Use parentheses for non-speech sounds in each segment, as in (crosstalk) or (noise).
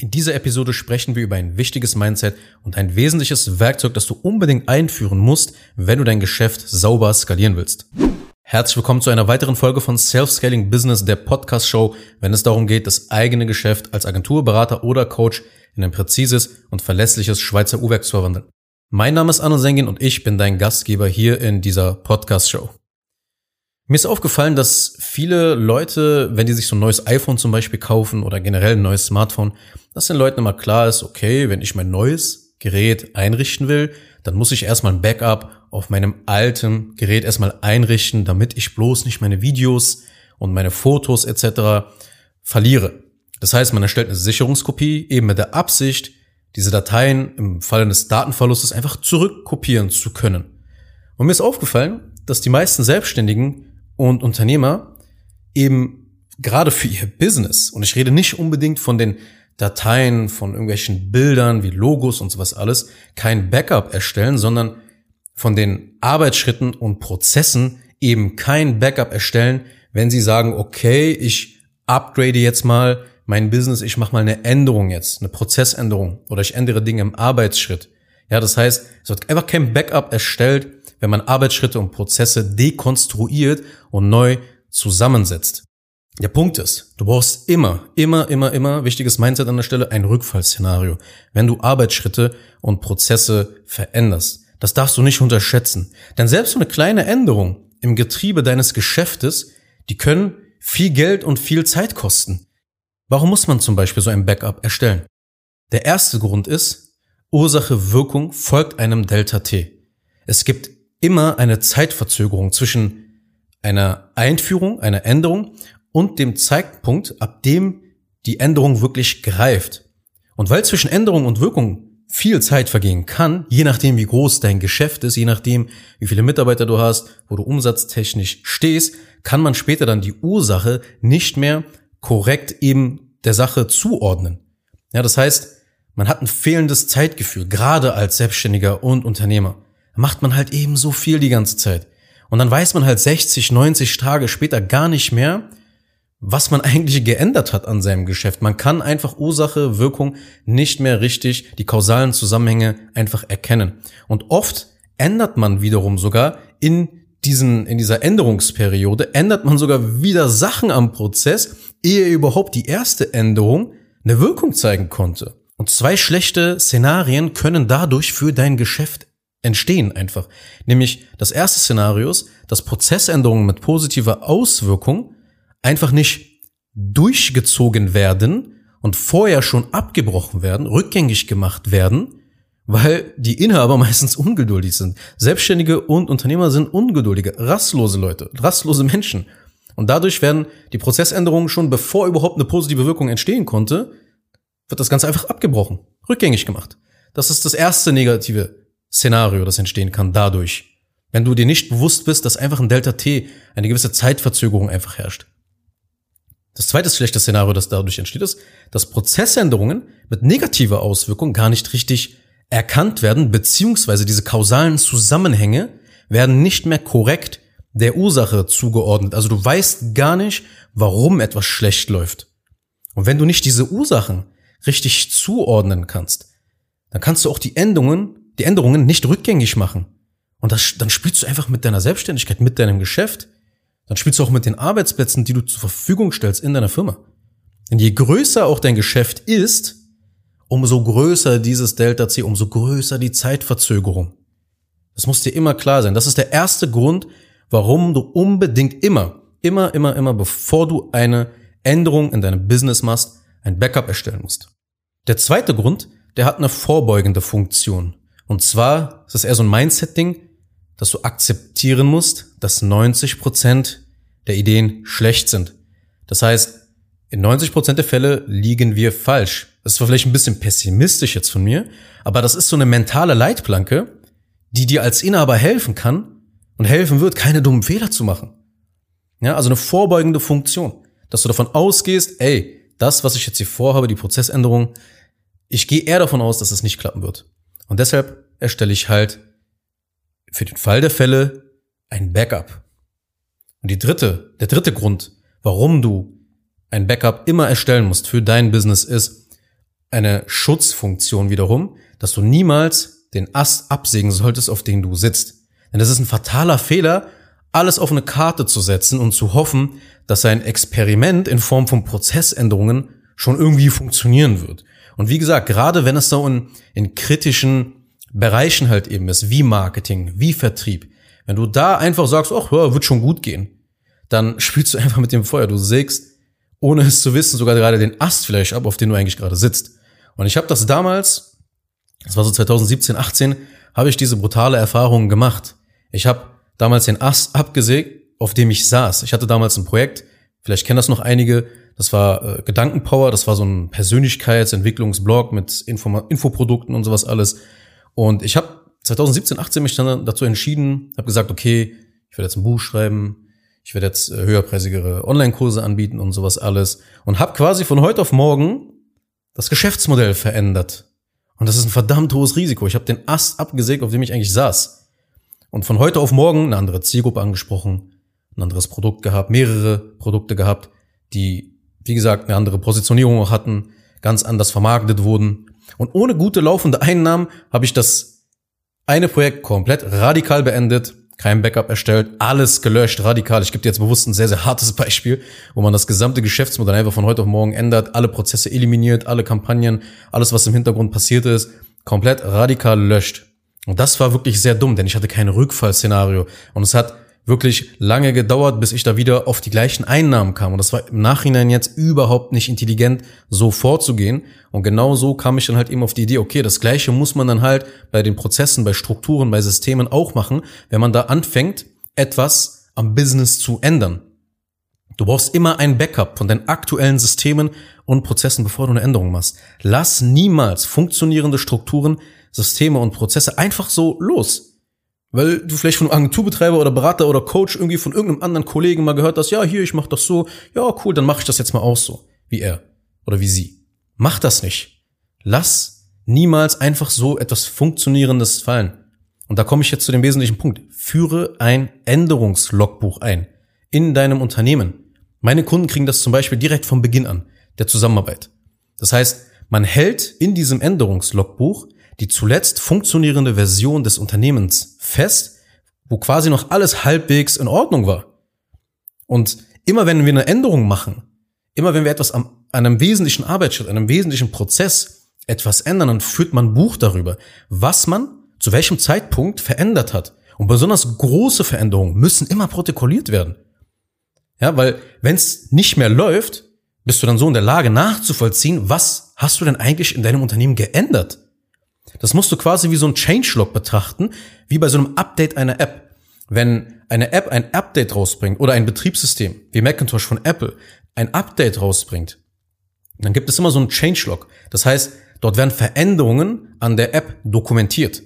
In dieser Episode sprechen wir über ein wichtiges Mindset und ein wesentliches Werkzeug, das du unbedingt einführen musst, wenn du dein Geschäft sauber skalieren willst. Herzlich willkommen zu einer weiteren Folge von Self-Scaling Business, der Podcast-Show, wenn es darum geht, das eigene Geschäft als Agentur, Berater oder Coach in ein präzises und verlässliches Schweizer Uhrwerk zu verwandeln. Mein Name ist Anno Sengin und ich bin dein Gastgeber hier in dieser Podcast-Show. Mir ist aufgefallen, dass viele Leute, wenn die sich so ein neues iPhone zum Beispiel kaufen oder generell ein neues Smartphone, dass den Leuten immer klar ist, okay, wenn ich mein neues Gerät einrichten will, dann muss ich erstmal ein Backup auf meinem alten Gerät erstmal einrichten, damit ich bloß nicht meine Videos und meine Fotos etc. verliere. Das heißt, man erstellt eine Sicherungskopie eben mit der Absicht, diese Dateien im Falle des Datenverlustes einfach zurückkopieren zu können. Und mir ist aufgefallen, dass die meisten Selbstständigen und Unternehmer eben gerade für ihr Business, und ich rede nicht unbedingt von den Dateien, von irgendwelchen Bildern wie Logos und sowas alles, kein Backup erstellen, sondern von den Arbeitsschritten und Prozessen eben kein Backup erstellen, wenn sie sagen, okay, ich upgrade jetzt mal mein Business, ich mache mal eine Änderung jetzt, eine Prozessänderung oder ich ändere Dinge im Arbeitsschritt. Ja, das heißt, es wird einfach kein Backup erstellt, wenn man Arbeitsschritte und Prozesse dekonstruiert und neu zusammensetzt. Der Punkt ist, du brauchst immer, immer, immer, immer, wichtiges Mindset an der Stelle, ein Rückfallszenario, wenn du Arbeitsschritte und Prozesse veränderst. Das darfst du nicht unterschätzen. Denn selbst so eine kleine Änderung im Getriebe deines Geschäftes, die können viel Geld und viel Zeit kosten. Warum muss man zum Beispiel so ein Backup erstellen? Der erste Grund ist, Ursache Wirkung folgt einem Delta T. Es gibt immer eine Zeitverzögerung zwischen einer Einführung, einer Änderung und dem Zeitpunkt, ab dem die Änderung wirklich greift. Und weil zwischen Änderung und Wirkung viel Zeit vergehen kann, je nachdem wie groß dein Geschäft ist, je nachdem wie viele Mitarbeiter du hast, wo du umsatztechnisch stehst, kann man später dann die Ursache nicht mehr korrekt eben der Sache zuordnen. Ja, das heißt, man hat ein fehlendes Zeitgefühl, gerade als Selbstständiger und Unternehmer macht man halt eben so viel die ganze Zeit. Und dann weiß man halt 60, 90 Tage später gar nicht mehr, was man (laughs) eigentlich geändert hat an seinem Geschäft. Man kann einfach Ursache, Wirkung nicht mehr richtig, die kausalen Zusammenhänge einfach erkennen. Und oft ändert man wiederum sogar in diesen, in dieser Änderungsperiode, ändert man sogar wieder Sachen am Prozess, ehe überhaupt die erste Änderung eine Wirkung zeigen konnte. Und zwei schlechte Szenarien können dadurch für dein Geschäft entstehen einfach. Nämlich das erste Szenario ist, dass Prozessänderungen mit positiver Auswirkung einfach nicht durchgezogen werden und vorher schon abgebrochen werden, rückgängig gemacht werden, weil die Inhaber (laughs) meistens ungeduldig sind. Selbstständige und Unternehmer sind ungeduldige, rastlose Leute, rastlose Menschen. Und dadurch werden die Prozessänderungen schon, bevor überhaupt eine positive Wirkung entstehen konnte, wird das Ganze einfach abgebrochen, rückgängig gemacht. Das ist das erste negative Szenario, das entstehen kann dadurch. Wenn du dir nicht bewusst bist, dass einfach ein Delta T eine gewisse Zeitverzögerung einfach herrscht. Das zweite schlechte Szenario, das dadurch entsteht, ist, dass Prozessänderungen mit negativer Auswirkung gar nicht richtig erkannt werden, beziehungsweise diese kausalen Zusammenhänge werden nicht mehr korrekt der Ursache zugeordnet. Also du weißt gar nicht, warum etwas schlecht läuft. Und wenn du nicht diese Ursachen richtig zuordnen kannst, dann kannst du auch die Endungen die Änderungen nicht rückgängig machen. Und das, dann spielst du einfach mit deiner Selbstständigkeit, mit deinem Geschäft. Dann spielst du auch mit den Arbeitsplätzen, die du zur Verfügung stellst in deiner Firma. Denn je größer auch dein Geschäft ist, umso größer dieses Delta C, umso größer die Zeitverzögerung. Das muss dir immer klar sein. Das ist der erste Grund, warum du unbedingt immer, immer, immer, immer, bevor du eine Änderung in deinem Business machst, ein Backup erstellen musst. Der zweite Grund, der hat eine vorbeugende Funktion. Und zwar ist das eher so ein Mindset-Ding, dass du akzeptieren musst, dass 90 Prozent der Ideen schlecht sind. Das heißt, in 90 Prozent der Fälle liegen wir falsch. Das ist vielleicht ein bisschen pessimistisch jetzt von mir, aber das ist so eine mentale Leitplanke, die dir als Inhaber helfen kann und helfen wird, keine dummen Fehler zu machen. Ja, also eine vorbeugende Funktion, dass du davon ausgehst, ey, das, was ich jetzt hier vorhabe, die Prozessänderung, ich gehe eher davon aus, dass es nicht klappen wird. Und deshalb erstelle ich halt für den Fall der Fälle ein Backup. Und die dritte, der dritte Grund, warum du ein Backup immer erstellen musst für dein Business ist, eine Schutzfunktion wiederum, dass du niemals den Ast absägen solltest, auf den du sitzt. Denn das ist ein fataler Fehler, alles auf eine Karte zu setzen und zu hoffen, dass ein Experiment in Form von Prozessänderungen schon irgendwie funktionieren wird. Und wie gesagt, gerade wenn es so in, in kritischen Bereichen halt eben ist, wie Marketing, wie Vertrieb, wenn du da einfach sagst, ach, ja, wird schon gut gehen, dann (laughs) spielst du einfach mit dem Feuer. Du sägst, ohne es zu wissen, sogar gerade den Ast vielleicht ab, auf den du eigentlich gerade sitzt. Und ich habe das damals, das war so 2017, 18, habe ich diese brutale Erfahrung gemacht. Ich habe damals den Ast abgesägt, auf dem ich saß. Ich hatte damals ein Projekt, vielleicht kennen das noch einige, das war äh, Gedankenpower, das war so ein Persönlichkeitsentwicklungsblog mit Info Infoprodukten und sowas alles. Und ich habe 2017, 18 mich dann dazu entschieden, habe gesagt, okay, ich werde jetzt ein Buch schreiben, ich werde jetzt äh, höherpreisigere Online-Kurse anbieten und sowas alles und habe quasi von heute auf morgen das Geschäftsmodell verändert. Und das ist ein verdammt hohes Risiko. Ich habe den Ast abgesägt, auf dem ich eigentlich saß. Und von heute auf morgen eine andere Zielgruppe angesprochen, ein anderes Produkt gehabt, mehrere Produkte gehabt, die, wie gesagt, eine andere Positionierung auch hatten, ganz anders vermarktet wurden. Und ohne gute laufende Einnahmen habe ich das eine Projekt komplett radikal beendet, kein Backup erstellt, alles gelöscht, radikal. Ich gebe dir jetzt bewusst ein sehr, sehr hartes Beispiel, wo man das gesamte Geschäftsmodell einfach von heute auf morgen ändert, alle Prozesse eliminiert, alle Kampagnen, alles, was im Hintergrund passiert ist, komplett radikal löscht. Und das war wirklich sehr dumm, denn ich hatte kein Rückfallszenario. Und es hat wirklich lange gedauert, bis ich da wieder auf die gleichen Einnahmen kam. Und das war im Nachhinein jetzt überhaupt nicht intelligent, so vorzugehen. Und genau so kam ich dann halt eben auf die Idee, okay, das Gleiche muss man dann halt bei den Prozessen, bei Strukturen, bei Systemen auch machen, wenn man da anfängt, etwas am Business zu ändern. Du brauchst immer ein Backup von deinen aktuellen Systemen und Prozessen, bevor du eine Änderung machst. Lass niemals funktionierende Strukturen, Systeme und Prozesse einfach so los. Weil du vielleicht von einem Agenturbetreiber oder Berater oder Coach irgendwie von irgendeinem anderen Kollegen mal gehört hast, ja, hier, ich mach das so, ja, cool, dann mache ich das jetzt mal auch so, wie er oder wie sie. Mach das nicht. Lass niemals einfach so etwas Funktionierendes fallen. Und da komme ich jetzt zu dem wesentlichen Punkt. Führe ein Änderungslogbuch ein in deinem Unternehmen. Meine Kunden kriegen das zum Beispiel direkt vom Beginn an der Zusammenarbeit. Das heißt, man hält in diesem Änderungslogbuch die zuletzt funktionierende Version des Unternehmens fest, wo quasi noch alles halbwegs in Ordnung war. Und immer wenn wir eine Änderung machen, immer wenn wir etwas an einem wesentlichen Arbeitsschritt, einem wesentlichen Prozess etwas ändern, dann führt man Buch darüber, was man zu welchem Zeitpunkt verändert hat. Und besonders große Veränderungen müssen immer protokolliert werden. Ja, weil wenn es nicht mehr läuft, bist du dann so in der Lage nachzuvollziehen, was hast du denn eigentlich in deinem Unternehmen geändert? Das musst du quasi wie so ein Changelog betrachten, wie bei so einem Update einer App. Wenn eine App ein Update rausbringt oder ein Betriebssystem, wie Macintosh von Apple, ein Update rausbringt, dann gibt es immer so ein Changelog. Das heißt, dort werden Veränderungen an der App dokumentiert.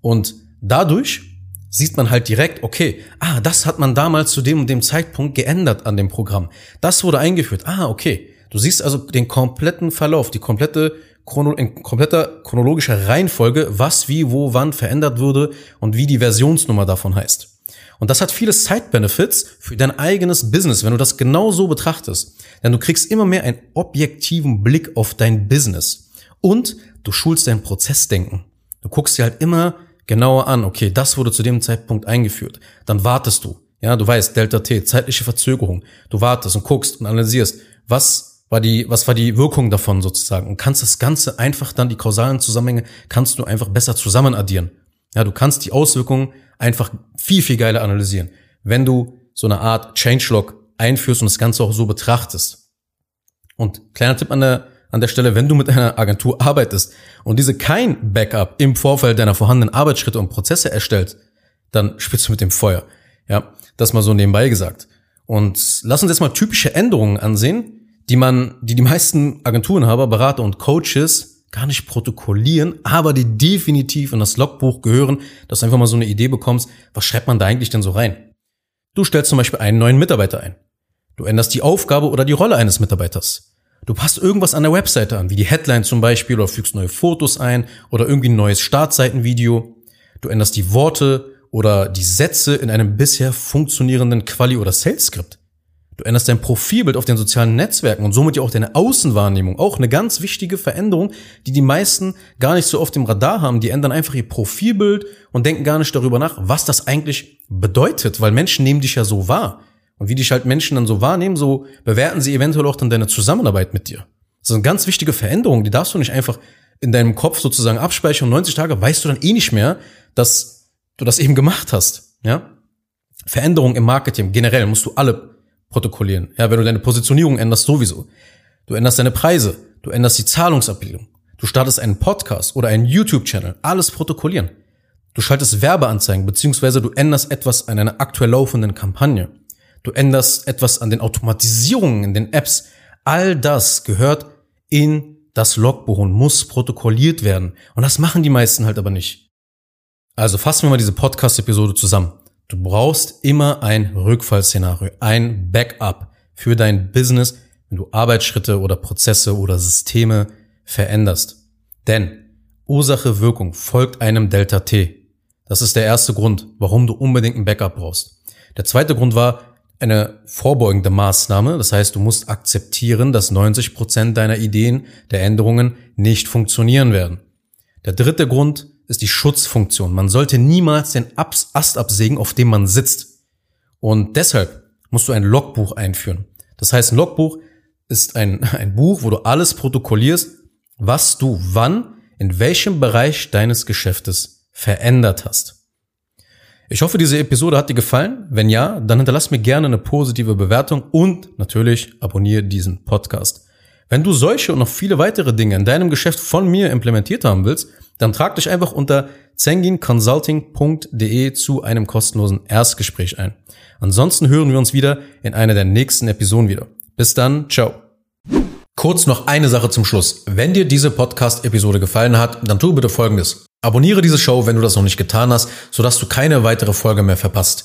Und dadurch sieht man halt direkt, okay, ah, das hat man damals zu dem und dem Zeitpunkt geändert an dem Programm. Das wurde eingeführt. Ah, okay. Du siehst also den kompletten Verlauf, die komplette chrono in kompletter chronologischer Reihenfolge, was wie wo wann verändert wurde und wie die Versionsnummer davon heißt. Und das hat viele Side-Benefits für dein eigenes Business, wenn du das genau so betrachtest. Denn du kriegst immer mehr einen objektiven Blick auf dein Business. Und du schulst dein Prozessdenken. Du guckst dir halt immer genauer an, okay, das wurde zu dem Zeitpunkt eingeführt. Dann wartest du. Ja, du weißt, Delta T, zeitliche Verzögerung. Du wartest und guckst und analysierst, was war die, was war die Wirkung davon sozusagen? Und kannst das Ganze einfach dann, die kausalen Zusammenhänge, kannst du einfach besser zusammen addieren. Ja, du kannst die Auswirkungen einfach viel, viel geiler analysieren, wenn du so eine Art Changelog einführst und das Ganze auch so betrachtest. Und kleiner Tipp an der, an der Stelle, wenn du mit einer Agentur arbeitest und diese kein Backup im Vorfeld deiner vorhandenen Arbeitsschritte und Prozesse erstellt, dann spielst du mit dem Feuer. Ja, das mal so nebenbei gesagt. Und lass uns jetzt mal typische Änderungen ansehen, die man, die die meisten Agenturenhaber, Berater und Coaches gar nicht protokollieren, aber die definitiv in das Logbuch gehören, dass du einfach mal so eine Idee bekommst, was schreibt man da eigentlich denn so rein? Du stellst zum Beispiel einen neuen Mitarbeiter ein. Du änderst die Aufgabe oder die Rolle eines Mitarbeiters. Du passt irgendwas an der Webseite an, wie die Headline zum Beispiel, oder fügst neue Fotos ein oder irgendwie ein neues Startseitenvideo. Du änderst die Worte oder die Sätze in einem bisher funktionierenden Quali- oder Sales-Skript. Du änderst dein Profilbild auf den sozialen Netzwerken und somit ja auch deine Außenwahrnehmung. Auch eine ganz wichtige Veränderung, die die meisten gar nicht so oft im Radar haben. Die ändern einfach ihr Profilbild und denken gar nicht darüber nach, was das eigentlich bedeutet, weil Menschen nehmen dich ja so wahr. Und wie dich halt Menschen dann so wahrnehmen, so bewerten sie eventuell auch dann deine Zusammenarbeit mit dir. Das eine ganz wichtige Veränderung, die darfst du nicht einfach in deinem Kopf sozusagen abspeichern. 90 Tage weißt du dann eh nicht mehr, dass du das eben gemacht hast. Ja? Veränderung im Marketing generell musst du alle protokollieren. Ja, wenn du deine Positionierung änderst, sowieso. Du änderst deine Preise, du änderst die Zahlungsabbildung, du startest einen Podcast oder einen YouTube-Channel, alles protokollieren. Du schaltest Werbeanzeigen, beziehungsweise du änderst etwas an einer aktuell laufenden Kampagne. Du änderst etwas an den Automatisierungen in den Apps. All das gehört in das Logbuch und muss protokolliert werden. Und das machen die meisten halt aber nicht. Also fassen wir mal diese Podcast-Episode zusammen. Du brauchst immer ein Rückfallszenario, ein Backup für dein Business, wenn du Arbeitsschritte oder Prozesse oder Systeme veränderst. Denn Ursache Wirkung folgt einem Delta T. Das ist der erste Grund, warum du unbedingt ein Backup brauchst. Der zweite Grund war eine vorbeugende Maßnahme. Das heißt, du musst akzeptieren, dass 90 Prozent deiner Ideen, der Änderungen nicht funktionieren werden. Der dritte Grund ist die Schutzfunktion. Man sollte niemals den Ast absägen, auf dem man sitzt. Und deshalb musst du ein Logbuch einführen. Das heißt, ein Logbuch ist ein, (laughs) ein Buch, wo du alles protokollierst, was du wann, in welchem Bereich deines Geschäftes verändert hast. Ich hoffe, diese Episode hat dir gefallen. Wenn ja, dann hinterlass mir gerne eine positive Bewertung und natürlich abonniere diesen Podcast. Wenn du solche und noch viele weitere Dinge in deinem Geschäft von mir implementiert haben willst, dann trag dich einfach unter zenginconsulting.de zu einem kostenlosen Erstgespräch ein. Ansonsten hören wir uns wieder in einer der nächsten Episoden wieder. Bis dann, ciao. Kurz noch eine Sache zum Schluss. Wenn dir diese Podcast-Episode gefallen hat, dann tu bitte Folgendes. Abonniere diese Show, wenn du das noch nicht getan hast, sodass du keine weitere Folge mehr verpasst.